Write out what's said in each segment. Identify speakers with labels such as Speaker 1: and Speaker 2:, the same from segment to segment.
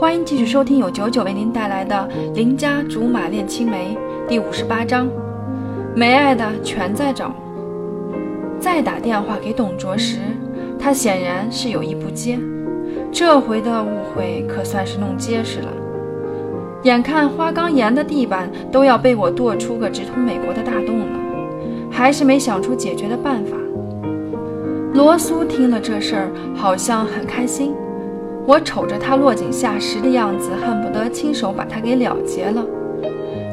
Speaker 1: 欢迎继续收听由九九为您带来的《邻家竹马恋青梅》第五十八章。没爱的全在找。再打电话给董卓时，他显然是有意不接。这回的误会可算是弄结实了。眼看花岗岩的地板都要被我剁出个直通美国的大洞了，还是没想出解决的办法。罗苏听了这事儿，好像很开心。我瞅着他落井下石的样子，恨不得亲手把他给了结了。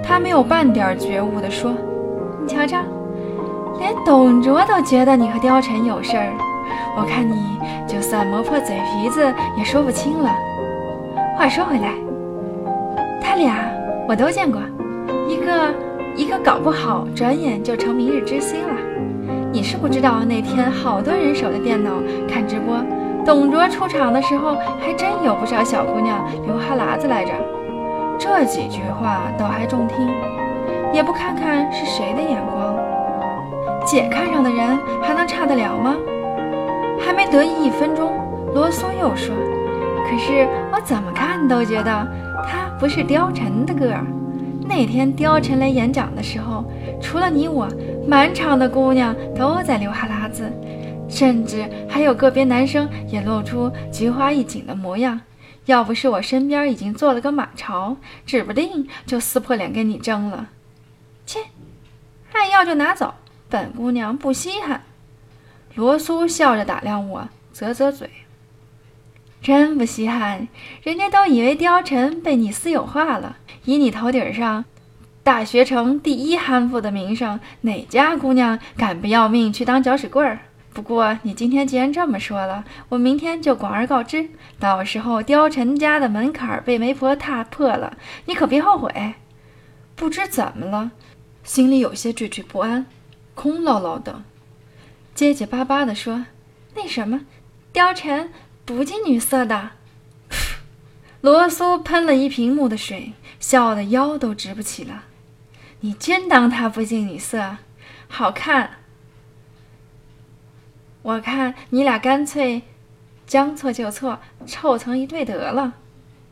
Speaker 1: 他没有半点觉悟地说：“你瞧瞧，连董卓都觉得你和貂蝉有事儿，我看你就算磨破嘴皮子也说不清了。”话说回来，他俩我都见过，一个一个搞不好转眼就成明日之星了。你是不知道那天好多人守着电脑看直播。董卓出场的时候，还真有不少小姑娘流哈喇子来着。这几句话倒还中听，也不看看是谁的眼光。姐看上的人还能差得了吗？还没得意一分钟，罗松又说：“可是我怎么看都觉得他不是貂蝉的个儿。那天貂蝉来演讲的时候，除了你我，满场的姑娘都在流哈喇子。”甚至还有个别男生也露出菊花一紧的模样，要不是我身边已经做了个马超，指不定就撕破脸跟你争了。切，爱要就拿走，本姑娘不稀罕。罗苏笑着打量我，啧啧嘴，真不稀罕，人家都以为貂蝉被你私有化了。以你头顶上大学城第一憨妇的名声，哪家姑娘敢不要命去当搅屎棍儿？不过你今天既然这么说了，我明天就广而告之。到时候貂蝉家的门槛被媒婆踏破了，你可别后悔。不知怎么了，心里有些惴惴不安，空落落的，结结巴巴地说：“那什么，貂蝉不近女色的。”罗苏喷了一屏幕的水，笑得腰都直不起了。你真当她不近女色？好看。我看你俩干脆将错就错，凑成一对得了。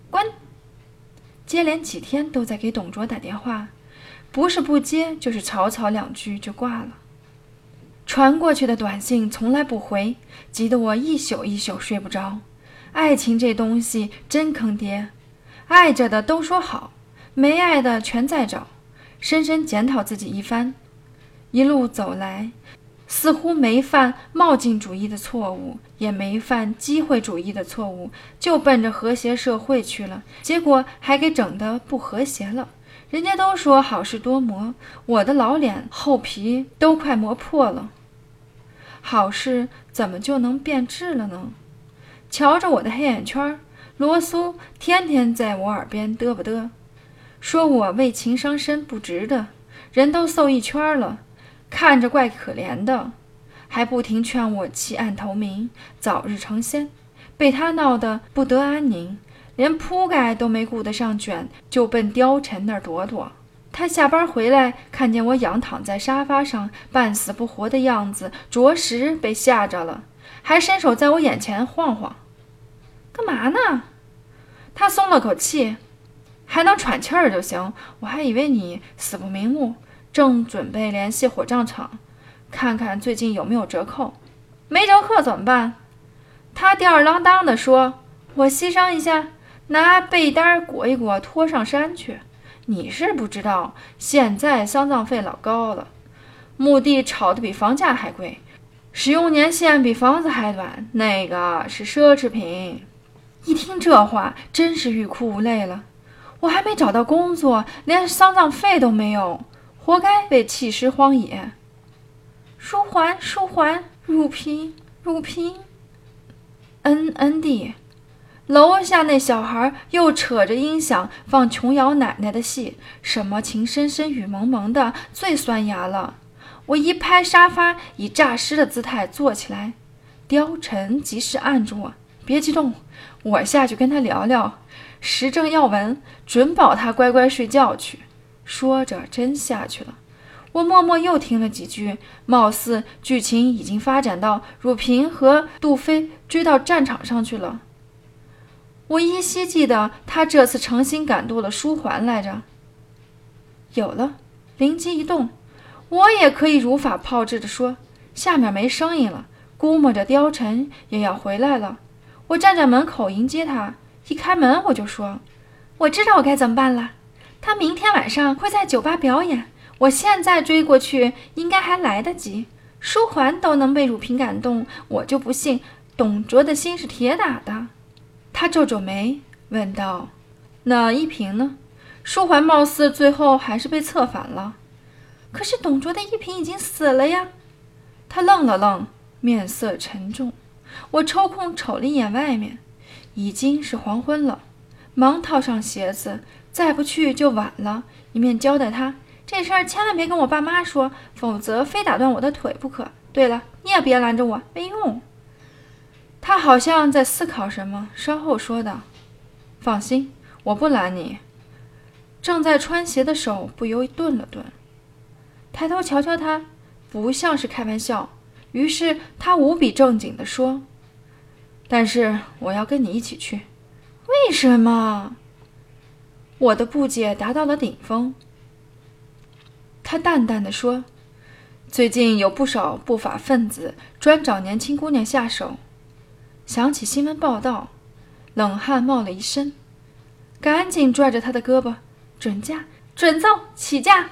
Speaker 1: 滚！接连几天都在给董卓打电话，不是不接，就是吵吵两句就挂了。传过去的短信从来不回，急得我一宿一宿睡不着。爱情这东西真坑爹，爱着的都说好，没爱的全在找。深深检讨自己一番，一路走来。似乎没犯冒进主义的错误，也没犯机会主义的错误，就奔着和谐社会去了，结果还给整得不和谐了。人家都说好事多磨，我的老脸厚皮都快磨破了。好事怎么就能变质了呢？瞧着我的黑眼圈，罗苏天天在我耳边嘚啵嘚，说我为情伤身不值得，人都瘦一圈了。看着怪可怜的，还不停劝我弃暗投明，早日成仙。被他闹得不得安宁，连铺盖都没顾得上卷，就奔貂蝉那儿躲躲。他下班回来，看见我仰躺在沙发上，半死不活的样子，着实被吓着了，还伸手在我眼前晃晃。干嘛呢？他松了口气，还能喘气儿就行。我还以为你死不瞑目。正准备联系火葬场，看看最近有没有折扣。没折扣怎么办？他吊儿郎当地说：“我牺牲一下，拿被单裹一裹，拖上山去。”你是不知道，现在丧葬费老高了，墓地炒得比房价还贵，使用年限比房子还短，那个是奢侈品。一听这话，真是欲哭无泪了。我还没找到工作，连丧葬费都没有。活该被弃尸荒野。书桓，书桓，乳平，入平。恩恩地楼下那小孩又扯着音响放琼瑶奶奶的戏，什么情深深雨蒙蒙的，最酸牙了。我一拍沙发，以诈尸的姿态坐起来。貂蝉及时按住我，别激动，我下去跟他聊聊时政要闻，准保他乖乖睡觉去。说着，真下去了。我默默又听了几句，貌似剧情已经发展到汝平和杜飞追到战场上去了。我依稀记得他这次诚心感动了书桓来着。有了，灵机一动，我也可以如法炮制的说：下面没声音了，估摸着貂蝉也要回来了。我站在门口迎接他，一开门我就说：“我知道我该怎么办了。他明天晚上会在酒吧表演，我现在追过去应该还来得及。书桓都能被汝平感动，我就不信董卓的心是铁打的。”他皱皱眉，问道：“那一平呢？舒桓貌似最后还是被策反了。可是董卓的一平已经死了呀。”他愣了愣，面色沉重。我抽空瞅了一眼外面，已经是黄昏了，忙套上鞋子，再不去就晚了。一面交代他这事儿千万别跟我爸妈说，否则非打断我的腿不可。对了，你也别拦着我，没用。他好像在思考什么，稍后说道：“放心，我不拦你。”正在穿鞋的手不由顿了顿，抬头瞧瞧他，不像是开玩笑。于是他无比正经地说：“但是我要跟你一起去。”为什么？我的不解达到了顶峰。他淡淡的说：“最近有不少不法分子专找年轻姑娘下手。”想起新闻报道，冷汗冒了一身，赶紧拽着他的胳膊：“准嫁，准奏，起驾！”